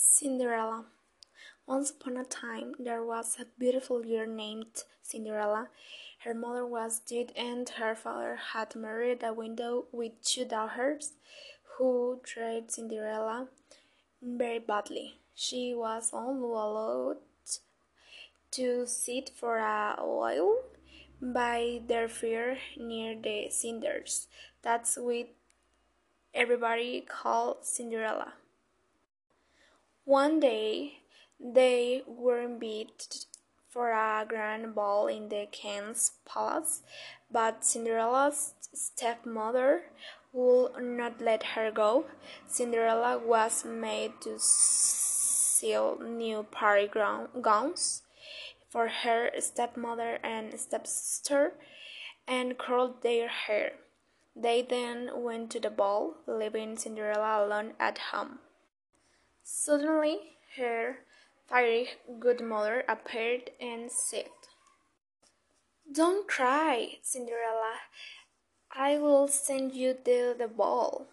Cinderella. Once upon a time, there was a beautiful girl named Cinderella. Her mother was dead, and her father had married a widow with two daughters who treated Cinderella very badly. She was only allowed to sit for a while by their fire near the cinders. That's what everybody called Cinderella. One day they were invited for a grand ball in the king's palace, but Cinderella's stepmother would not let her go. Cinderella was made to sew new party gowns for her stepmother and stepsister and curled their hair. They then went to the ball, leaving Cinderella alone at home. Suddenly her fairy good mother appeared and said, Don't cry, Cinderella. I will send you to the ball.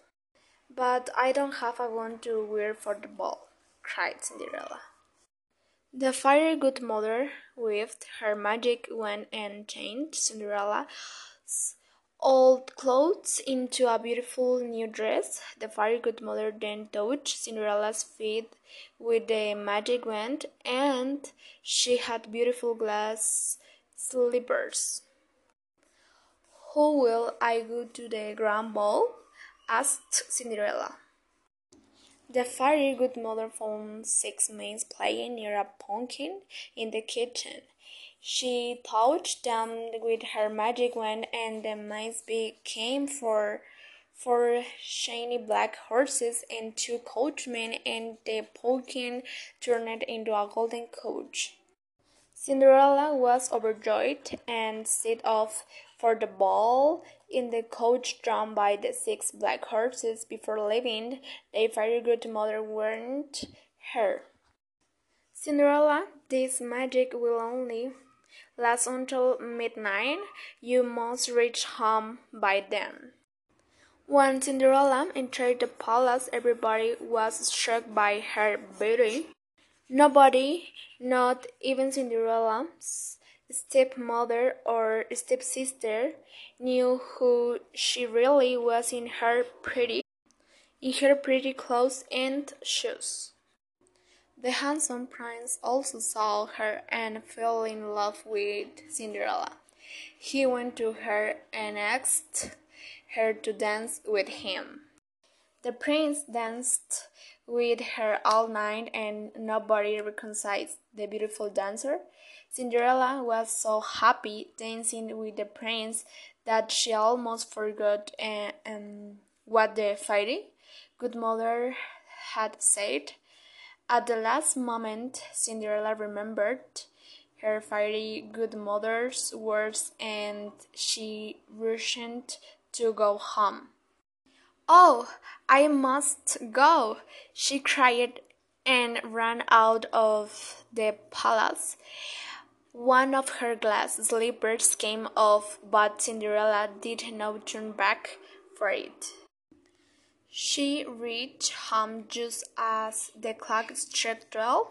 But I don't have a wand to wear for the ball, cried Cinderella. The fairy good mother waved her magic wand and changed Cinderella's old clothes into a beautiful new dress. The fairy godmother then touched Cinderella's feet with the magic wand, and she had beautiful glass slippers. Who will I go to the grand ball? asked Cinderella. The fairy godmother found six maids playing near a pumpkin in the kitchen. She touched them with her magic wand, and the mice became four, four shiny black horses and two coachmen, and the pumpkin turned into a golden coach. Cinderella was overjoyed and set off for the ball in the coach drawn by the six black horses. Before leaving, the fairy godmother warned her. Cinderella, this magic will only last until midnight. You must reach home by then. When Cinderella entered the palace, everybody was struck by her beauty. Nobody, not even Cinderella's stepmother or stepsister, knew who she really was in her pretty in her pretty clothes and shoes. The handsome prince also saw her and fell in love with Cinderella. He went to her and asked her to dance with him. The prince danced with her all night and nobody recognized the beautiful dancer. Cinderella was so happy dancing with the prince that she almost forgot uh, um, what the fairy good mother had said. At the last moment, Cinderella remembered her fairy godmother's words and she rushed to go home. Oh, I must go, she cried and ran out of the palace. One of her glass slippers came off, but Cinderella did not turn back for it. She reached home just as the clock struck twelve.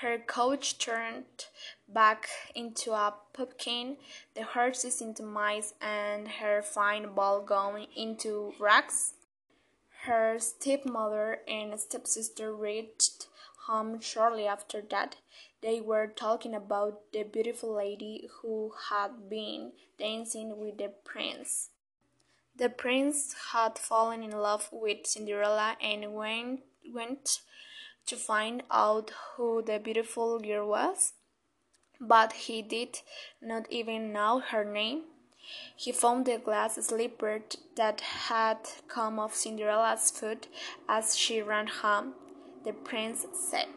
Her coach turned back into a pumpkin, the horses into mice, and her fine ball gown into rags. Her stepmother and stepsister reached home shortly after that. They were talking about the beautiful lady who had been dancing with the prince. The prince had fallen in love with Cinderella and went, went to find out who the beautiful girl was, but he did not even know her name. He found the glass slipper that had come off Cinderella's foot as she ran home. The prince said,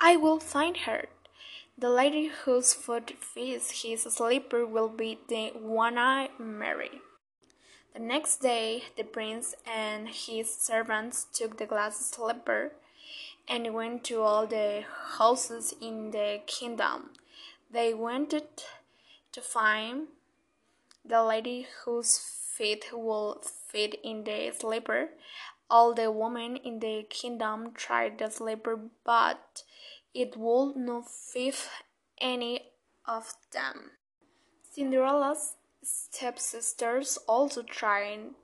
I will find her. The lady whose foot fits his slipper will be the one I marry. The next day, the prince and his servants took the glass slipper and went to all the houses in the kingdom. They wanted to find the lady whose feet would fit in the slipper. All the women in the kingdom tried the slipper, but it would not fit any of them. Cinderella's stepsisters also tried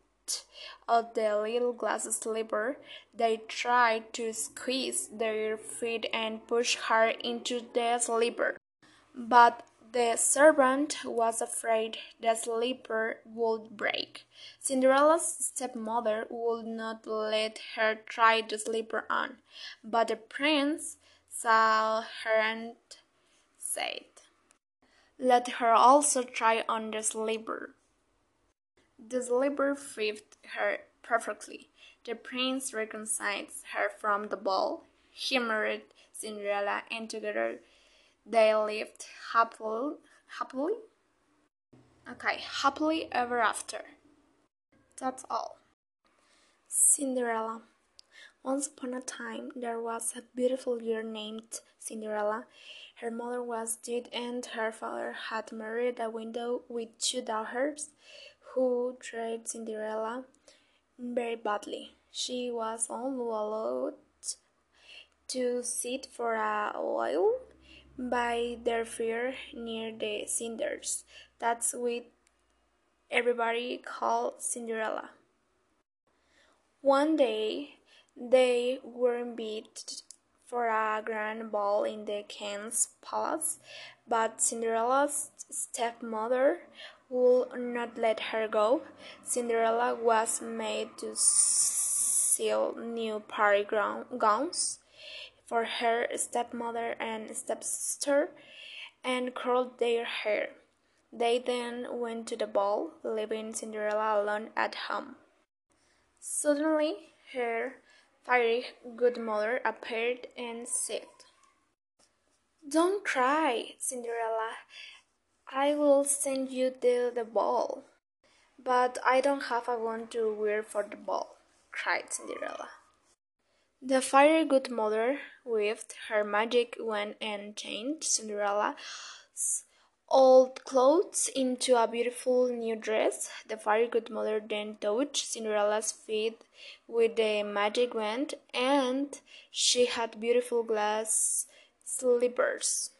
out the little glass slipper. They tried to squeeze their feet and push her into the slipper. But the servant was afraid the slipper would break. Cinderella's stepmother would not let her try the slipper on, but the prince saw her and said, Let her also try on the slipper. The slipper fitted her perfectly. The prince recognized her from the ball. He married Cinderella, and together they lived happily. Happily? Okay, happily ever after. That's all. Cinderella. Once upon a time, there was a beautiful girl named Cinderella. Her mother was dead, and her father had married a widow with two daughters who treated Cinderella very badly. She was only allowed to sit for a while by their fire near the cinders. That's what everybody called Cinderella. One day they were invited for a grand ball in the king's palace, but Cinderella's stepmother would not let her go. Cinderella was made to sew new party gowns for her stepmother and stepsister and curled their hair. They then went to the ball, leaving Cinderella alone at home. Suddenly, her fairy godmother appeared and said, Don't cry, Cinderella. I will send you to the ball. But I don't have a gown to wear for the ball, cried Cinderella. The fairy godmother waved her magic wand and changed Cinderella's old clothes into a beautiful new dress. The fairy godmother then touched Cinderella's feet with the magic wand, and she had beautiful glass slippers.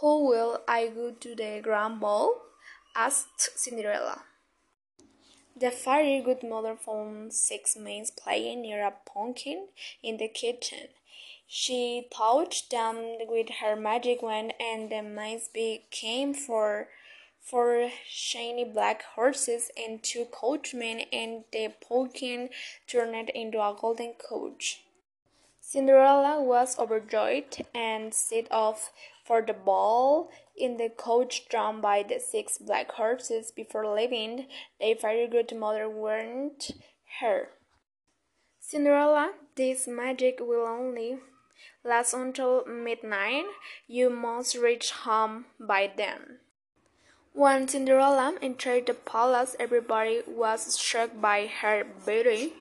Who will I go to the grand ball? asked Cinderella. The fairy godmother found six maids playing near a pumpkin in the kitchen. She touched them with her magic wand, and the mice became four, four shiny black horses and two coachmen, and the pumpkin turned into a golden coach. Cinderella was overjoyed and set off for the ball in the coach drawn by the six black horses. Before leaving, the fairy godmother warned her. Cinderella, this magic will only last until midnight. You must reach home by then. When Cinderella entered the palace, everybody was struck by her beauty.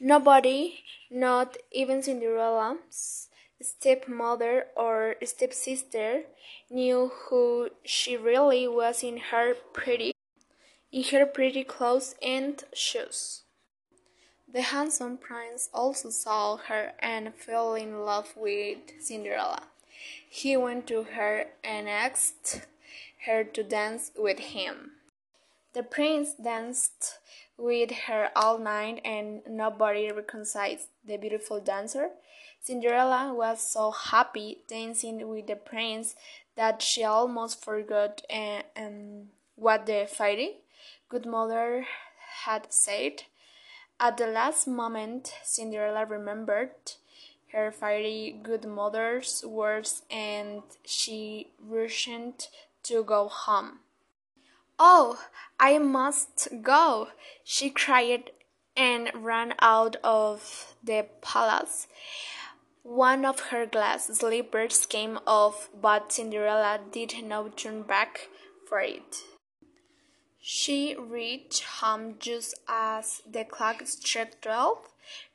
Nobody, not even Cinderella's stepmother or stepsister, knew who she really was in her pretty in her pretty clothes and shoes. The handsome prince also saw her and fell in love with Cinderella. He went to her and asked her to dance with him. The prince danced with her all night, and nobody recognized the beautiful dancer. Cinderella was so happy dancing with the prince that she almost forgot uh, um, what the fairy good mother had said. At the last moment, Cinderella remembered her fairy godmother's words and she rushed to go home. Oh, I must go, she cried and ran out of the palace. One of her glass slippers came off, but Cinderella did not turn back for it. She reached home just as the clock struck twelve.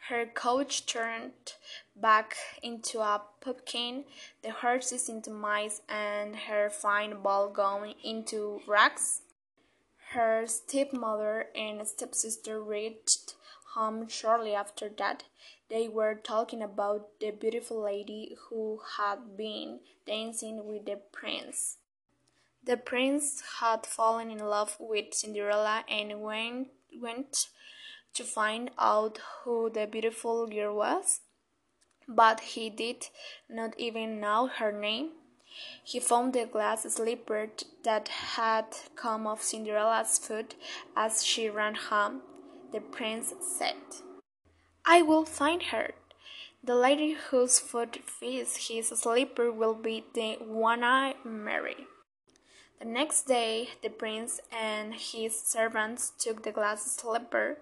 Her coach turned back into a pumpkin, the horses into mice, and her fine ball gown into rags. Her stepmother and stepsister reached home shortly after that. They were talking about the beautiful lady who had been dancing with the prince. The prince had fallen in love with Cinderella and went, went to find out who the beautiful girl was, but he did not even know her name. He found the glass slipper that had come off Cinderella's foot as she ran home. The prince said, I will find her. The lady whose foot fits his slipper will be the one I marry. The next day, the prince and his servants took the glass slipper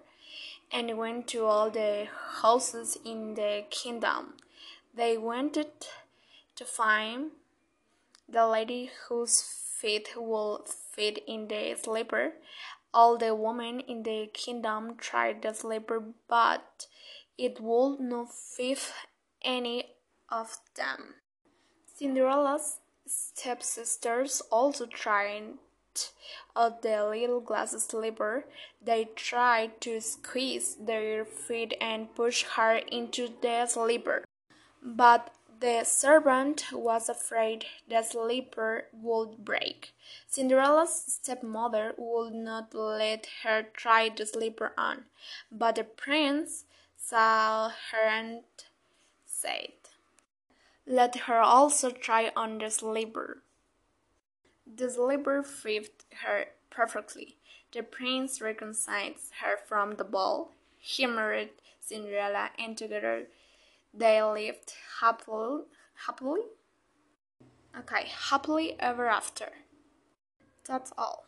and went to all the houses in the kingdom. They wanted to find the lady whose feet would fit in the slipper. All the women in the kingdom tried the slipper, but it would not fit any of them. Cinderella's stepsisters also tried out the little glass slipper. They tried to squeeze their feet and push her into the slipper, but the servant was afraid the slipper would break. Cinderella's stepmother would not let her try the slipper on, but the prince saw her and said, Let her also try on the slipper. The slipper fitted her perfectly. The prince recognized her from the ball. He married Cinderella, and together they lived happily. Happily? Okay, happily ever after. That's all.